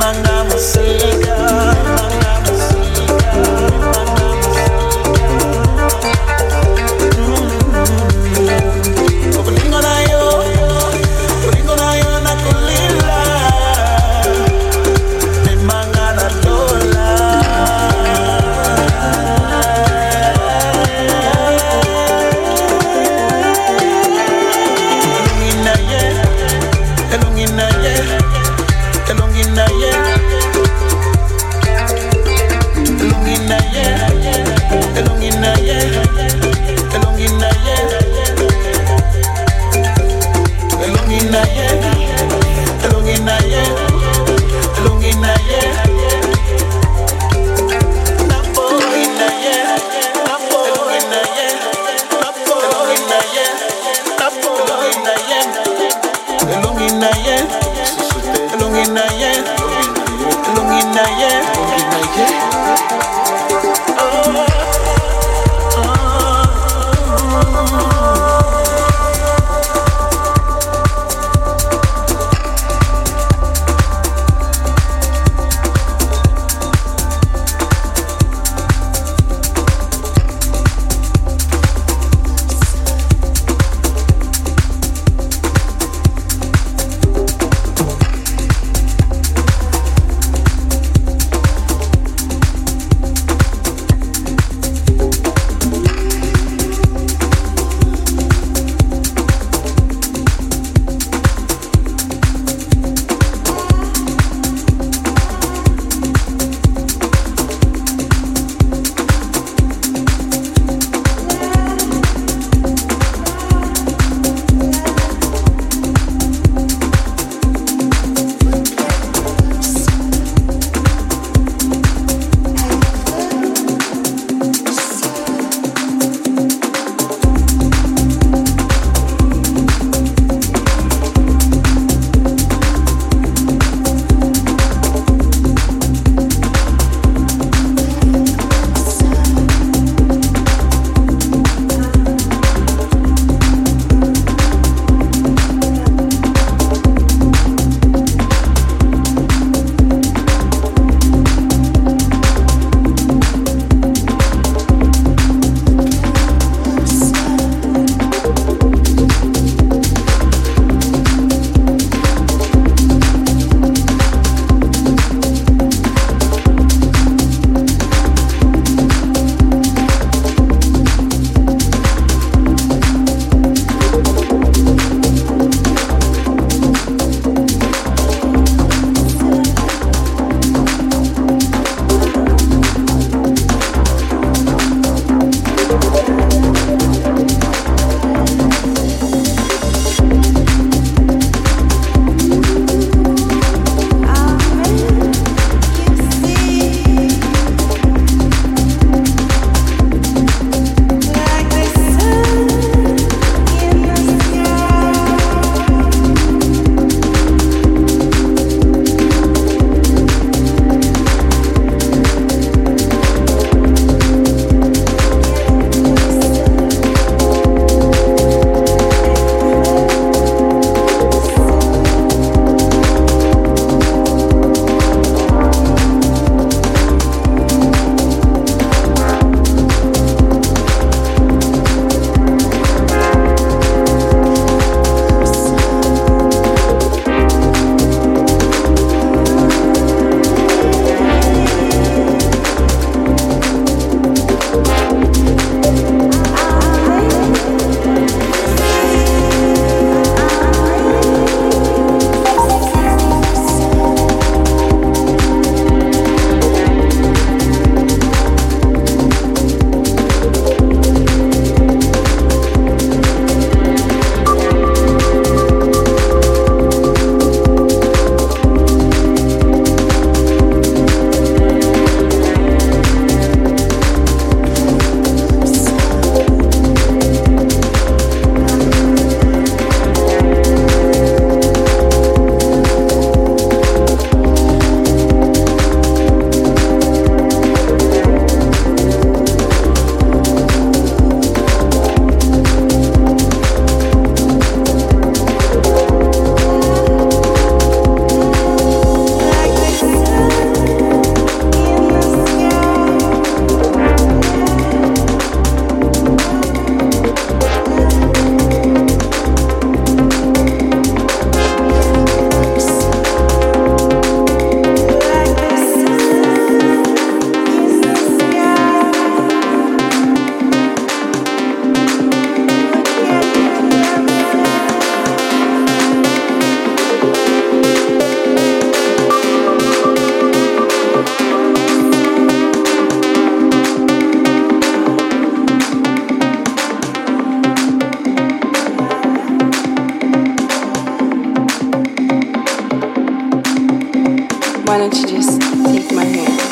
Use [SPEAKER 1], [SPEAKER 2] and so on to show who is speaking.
[SPEAKER 1] Mimanga musika, mimanga
[SPEAKER 2] Why don't you just take my hand?